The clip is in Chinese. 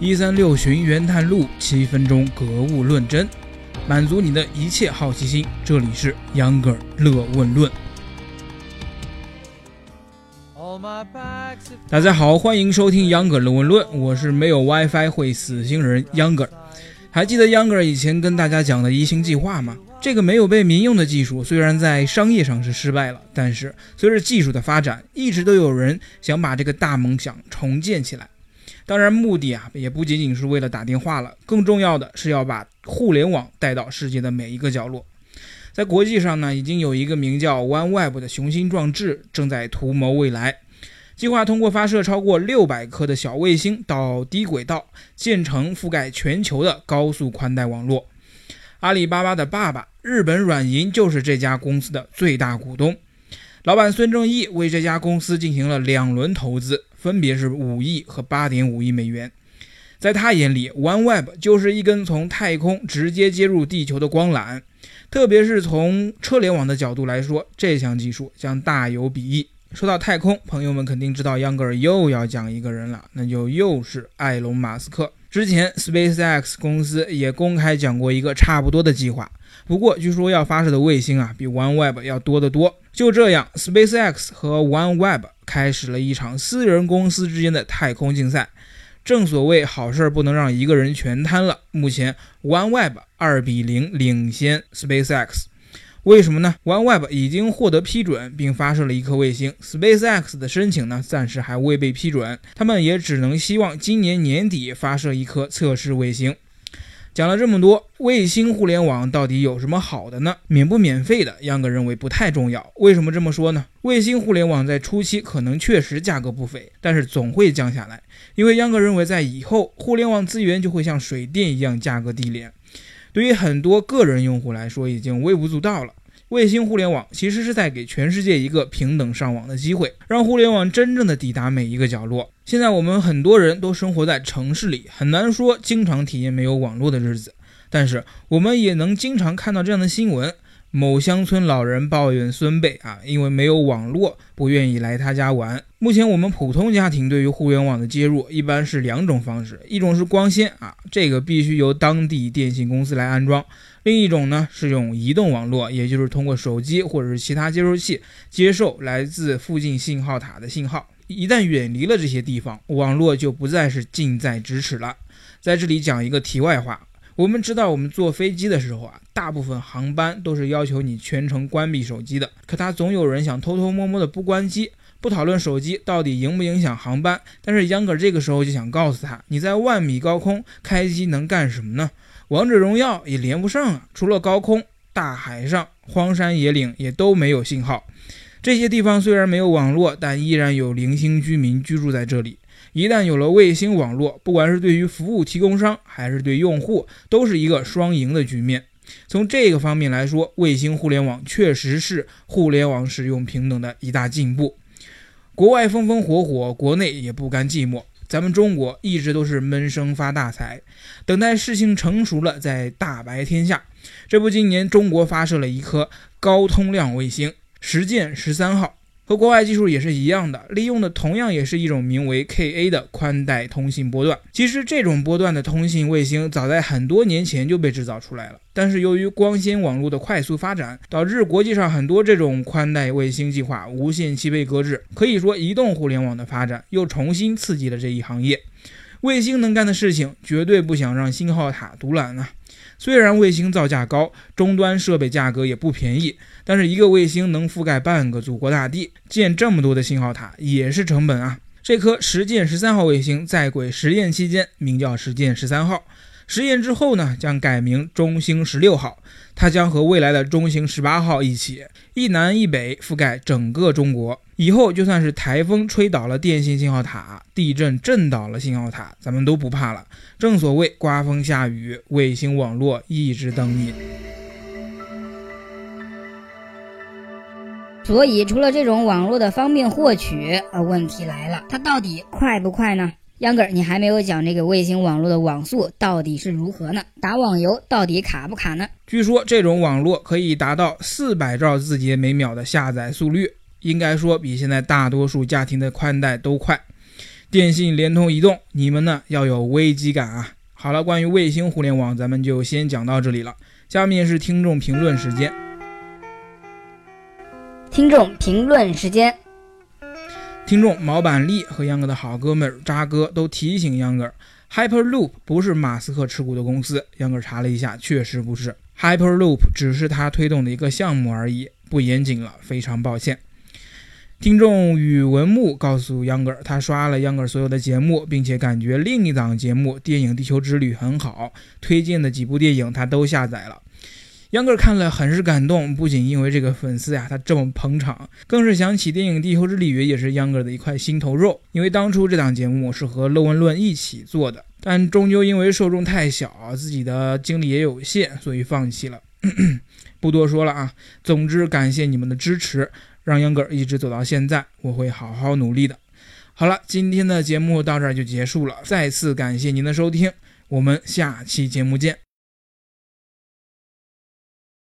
一三六寻源探路，七分钟格物论真，满足你的一切好奇心。这里是秧歌儿乐问论。大家好，欢迎收听秧歌儿乐问论，我是没有 WiFi 会死星人秧歌儿。还记得秧歌儿以前跟大家讲的一星计划吗？这个没有被民用的技术，虽然在商业上是失败了，但是随着技术的发展，一直都有人想把这个大梦想重建起来。当然，目的啊也不仅仅是为了打电话了，更重要的是要把互联网带到世界的每一个角落。在国际上呢，已经有一个名叫 OneWeb 的雄心壮志正在图谋未来，计划通过发射超过六百颗的小卫星到低轨道，建成覆盖全球的高速宽带网络。阿里巴巴的爸爸日本软银就是这家公司的最大股东，老板孙正义为这家公司进行了两轮投资。分别是五亿和八点五亿美元，在他眼里，OneWeb 就是一根从太空直接接入地球的光缆。特别是从车联网的角度来说，这项技术将大有裨益。说到太空，朋友们肯定知道，秧歌儿又要讲一个人了，那就又是埃隆·马斯克。之前 SpaceX 公司也公开讲过一个差不多的计划。不过，据说要发射的卫星啊，比 OneWeb 要多得多。就这样，SpaceX 和 OneWeb 开始了一场私人公司之间的太空竞赛。正所谓好事不能让一个人全摊了。目前，OneWeb 二比零领先 SpaceX。为什么呢？OneWeb 已经获得批准并发射了一颗卫星，SpaceX 的申请呢，暂时还未被批准。他们也只能希望今年年底发射一颗测试卫星。讲了这么多，卫星互联网到底有什么好的呢？免不免费的，央哥认为不太重要。为什么这么说呢？卫星互联网在初期可能确实价格不菲，但是总会降下来，因为央哥认为在以后，互联网资源就会像水电一样价格低廉，对于很多个人用户来说已经微不足道了。卫星互联网其实是在给全世界一个平等上网的机会，让互联网真正的抵达每一个角落。现在我们很多人都生活在城市里，很难说经常体验没有网络的日子，但是我们也能经常看到这样的新闻。某乡村老人抱怨孙辈啊，因为没有网络，不愿意来他家玩。目前我们普通家庭对于互联网的接入，一般是两种方式，一种是光纤啊，这个必须由当地电信公司来安装；另一种呢是用移动网络，也就是通过手机或者是其他接收器接受来自附近信号塔的信号。一旦远离了这些地方，网络就不再是近在咫尺了。在这里讲一个题外话。我们知道，我们坐飞机的时候啊，大部分航班都是要求你全程关闭手机的。可他总有人想偷偷摸摸的不关机。不讨论手机到底影不影响航班，但是秧歌这个时候就想告诉他，你在万米高空开机能干什么呢？王者荣耀也连不上啊！除了高空，大海上、荒山野岭也都没有信号。这些地方虽然没有网络，但依然有零星居民居住在这里。一旦有了卫星网络，不管是对于服务提供商还是对用户，都是一个双赢的局面。从这个方面来说，卫星互联网确实是互联网使用平等的一大进步。国外风风火火，国内也不甘寂寞。咱们中国一直都是闷声发大财，等待事情成熟了再大白天下。这不，今年中国发射了一颗高通量卫星“实践十三号”。和国外技术也是一样的，利用的同样也是一种名为 Ka 的宽带通信波段。其实这种波段的通信卫星早在很多年前就被制造出来了，但是由于光纤网络的快速发展，导致国际上很多这种宽带卫星计划无限期被搁置。可以说，移动互联网的发展又重新刺激了这一行业。卫星能干的事情，绝对不想让信号塔独揽啊！虽然卫星造价高，终端设备价格也不便宜，但是一个卫星能覆盖半个祖国大地，建这么多的信号塔也是成本啊。这颗实践十三号卫星在轨实验期间，名叫实践十三号。实验之后呢，将改名中星十六号，它将和未来的中星十八号一起，一南一北覆盖整个中国。以后就算是台风吹倒了电信信号塔，地震震倒了信号塔，咱们都不怕了。正所谓刮风下雨，卫星网络一直等你。所以，除了这种网络的方便获取，呃，问题来了，它到底快不快呢？秧歌，你还没有讲这个卫星网络的网速到底是如何呢？打网游到底卡不卡呢？据说这种网络可以达到四百兆字节每秒的下载速率，应该说比现在大多数家庭的宽带都快。电信、联通、移动，你们呢要有危机感啊！好了，关于卫星互联网，咱们就先讲到这里了。下面是听众评论时间。听众评论时间。听众毛板栗和秧歌的好哥们渣哥都提醒秧歌，Hyperloop 不是马斯克持股的公司。秧歌查了一下，确实不是，Hyperloop 只是他推动的一个项目而已，不严谨了，非常抱歉。听众宇文木告诉秧歌，他刷了秧歌所有的节目，并且感觉另一档节目《电影地球之旅》很好，推荐的几部电影他都下载了。秧歌看了很是感动，不仅因为这个粉丝呀他这么捧场，更是想起电影《地球之旅》也是秧歌的一块心头肉。因为当初这档节目是和乐文论一起做的，但终究因为受众太小，自己的精力也有限，所以放弃了。不多说了啊，总之感谢你们的支持，让秧歌一直走到现在，我会好好努力的。好了，今天的节目到这儿就结束了，再次感谢您的收听，我们下期节目见。